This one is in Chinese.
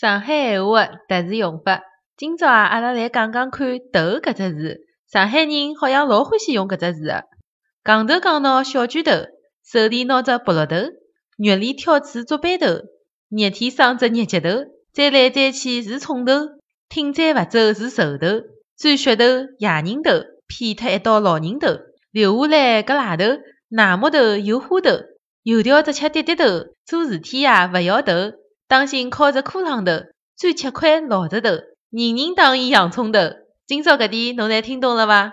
上海闲话的特殊用法，今朝啊，阿拉来讲讲看“头”搿只字。上海人好像老欢喜用搿只字个。戆头戆脑小拳头，手里拿只菠萝头，肉里挑刺做板头，热天生只热脚头，再来再去是葱头，挺再勿走是瘦头，钻噱头野人头，骗脱一道老人头，留下来搿赖头，奶木头有花头，油条只吃滴滴头，做事体呀勿摇头。当心靠着裤浪头，钻七块老石头，人人当伊洋葱头。今朝搿点侬侪听懂了伐？